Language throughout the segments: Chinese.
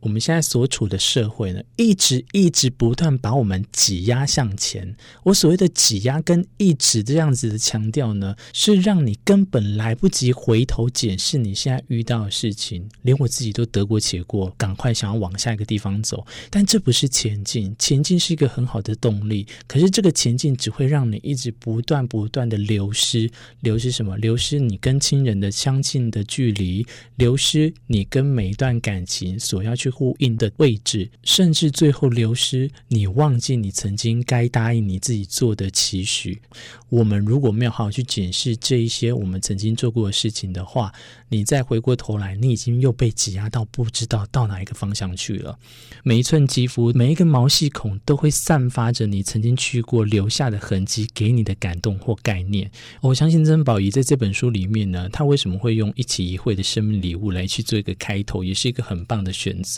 我们现在所处的社会呢，一直一直不断把我们挤压向前。我所谓的挤压跟一直这样子的强调呢，是让你根本来不及回头检视你现在遇到的事情，连我自己都得过且过，赶快想要往下一个地方走。但这不是前进，前进是一个很好的动力，可是这个前进只会让你一直不断不断的流失。流失什么？流失你跟亲人的相近的距离，流失你跟每一段感情所要去。呼应的位置，甚至最后流失，你忘记你曾经该答应你自己做的期许。我们如果没有好好去检视这一些我们曾经做过的事情的话，你再回过头来，你已经又被挤压到不知道到哪一个方向去了。每一寸肌肤，每一个毛细孔，都会散发着你曾经去过留下的痕迹，给你的感动或概念。我相信曾宝仪在这本书里面呢，他为什么会用一起一会的生命礼物来去做一个开头，也是一个很棒的选择。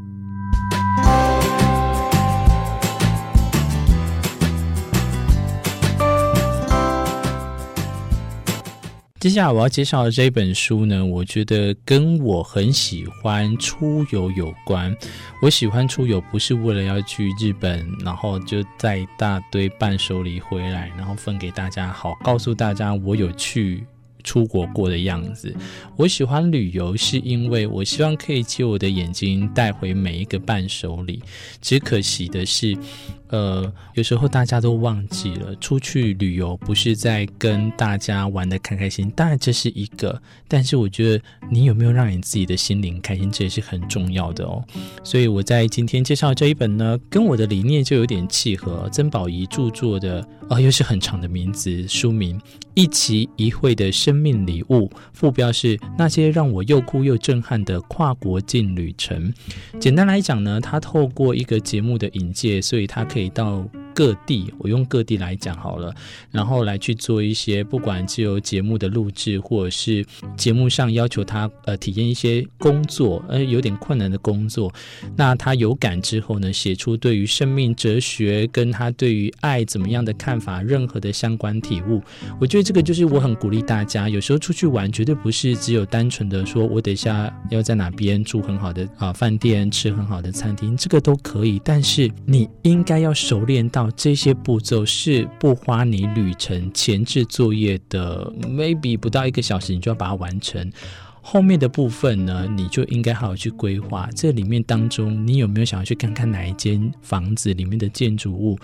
接下来我要介绍的这本书呢，我觉得跟我很喜欢出游有关。我喜欢出游，不是为了要去日本，然后就带一大堆伴手礼回来，然后分给大家，好告诉大家我有去。出国过的样子，我喜欢旅游，是因为我希望可以借我的眼睛带回每一个伴手礼。只可惜的是，呃，有时候大家都忘记了，出去旅游不是在跟大家玩得开开心，当然这是一个，但是我觉得你有没有让你自己的心灵开心，这也是很重要的哦。所以我在今天介绍这一本呢，跟我的理念就有点契合，曾宝仪著作的，啊、呃，又是很长的名字，书名。一期一会的生命礼物，副标是那些让我又哭又震撼的跨国境旅程。简单来讲呢，他透过一个节目的引介，所以他可以到。各地，我用各地来讲好了，然后来去做一些，不管是由节目的录制，或者是节目上要求他呃体验一些工作，呃有点困难的工作，那他有感之后呢，写出对于生命哲学跟他对于爱怎么样的看法，任何的相关体悟，我觉得这个就是我很鼓励大家，有时候出去玩绝对不是只有单纯的说我等一下要在哪边住很好的啊饭店，吃很好的餐厅，这个都可以，但是你应该要熟练到。这些步骤是不花你旅程前置作业的，maybe 不到一个小时，你就要把它完成。后面的部分呢，你就应该好好去规划。这里面当中，你有没有想要去看看哪一间房子里面的建筑物？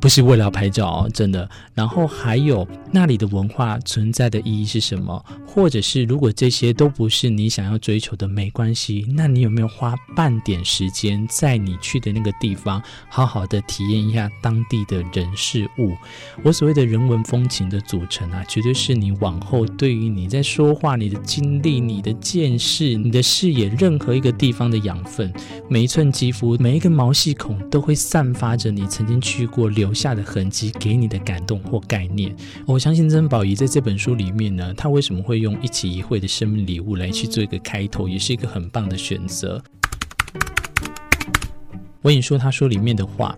不是为了拍照，真的。然后还有那里的文化存在的意义是什么？或者是如果这些都不是你想要追求的，没关系。那你有没有花半点时间在你去的那个地方，好好的体验一下当地的人事物？我所谓的人文风情的组成啊，绝对是你往后对于你在说话、你的经历、你的见识、你的视野，任何一个地方的养分，每一寸肌肤、每一个毛细孔，都会散发着你曾经去过留下的痕迹，给你的感动或概念。我相信曾宝仪在这本书里面呢，他为什么会用一起一会的生命礼物来去做一个开头，也是一个很棒的选择。我跟你说，他说里面的话。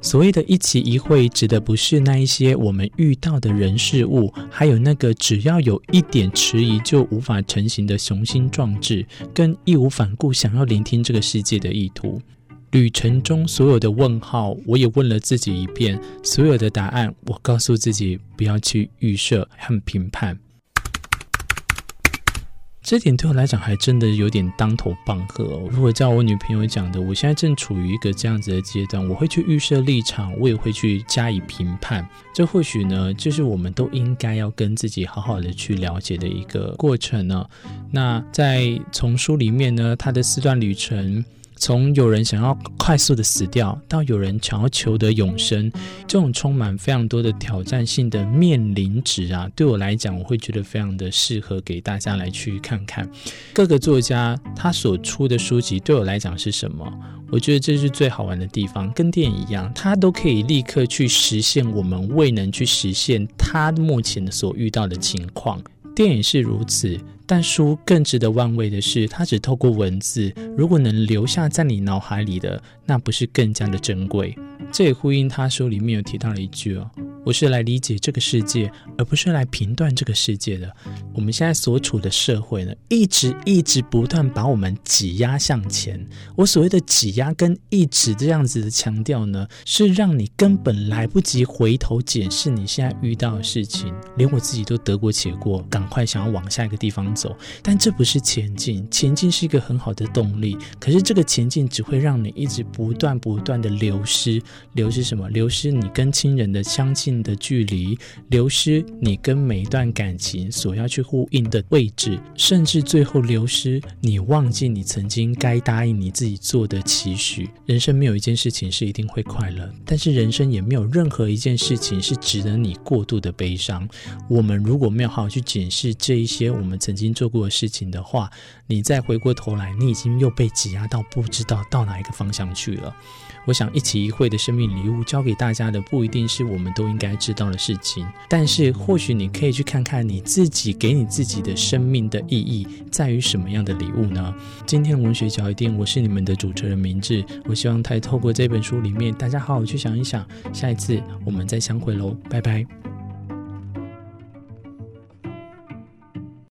所谓的一期一会，指的不是那一些我们遇到的人事物，还有那个只要有一点迟疑就无法成行的雄心壮志，跟义无反顾想要聆听这个世界的意图。旅程中所有的问号，我也问了自己一遍；所有的答案，我告诉自己不要去预设和评判。这点对我来讲还真的有点当头棒喝哦。如果照我女朋友讲的，我现在正处于一个这样子的阶段，我会去预设立场，我也会去加以评判。这或许呢，就是我们都应该要跟自己好好的去了解的一个过程呢。那在从书里面呢，他的四段旅程。从有人想要快速的死掉，到有人想要求得永生，这种充满非常多的挑战性的面临值啊，对我来讲，我会觉得非常的适合给大家来去看看。各个作家他所出的书籍对我来讲是什么？我觉得这是最好玩的地方，跟电影一样，它都可以立刻去实现我们未能去实现他目前所遇到的情况。电影是如此。但书更值得玩味的是，它只透过文字，如果能留下在你脑海里的，那不是更加的珍贵？这也呼应他书里面有提到了一句哦。我是来理解这个世界，而不是来评断这个世界的。我们现在所处的社会呢，一直一直不断把我们挤压向前。我所谓的挤压跟一直这样子的强调呢，是让你根本来不及回头检视你现在遇到的事情，连我自己都得过且过，赶快想要往下一个地方走。但这不是前进，前进是一个很好的动力，可是这个前进只会让你一直不断不断的流失。流失什么？流失你跟亲人的相亲近的距离，流失你跟每一段感情所要去呼应的位置，甚至最后流失你忘记你曾经该答应你自己做的期许。人生没有一件事情是一定会快乐，但是人生也没有任何一件事情是值得你过度的悲伤。我们如果没有好好去检视这一些我们曾经做过的事情的话，你再回过头来，你已经又被挤压到不知道到哪一个方向去了。我想一起一会的生命礼物教给大家的不一定是我们都应该知道的事情，但是或许你可以去看看你自己给你自己的生命的意义在于什么样的礼物呢？今天的文学角一定，我是你们的主持人明志。我希望他透过这本书里面，大家好好去想一想，下一次我们再相会喽，拜拜。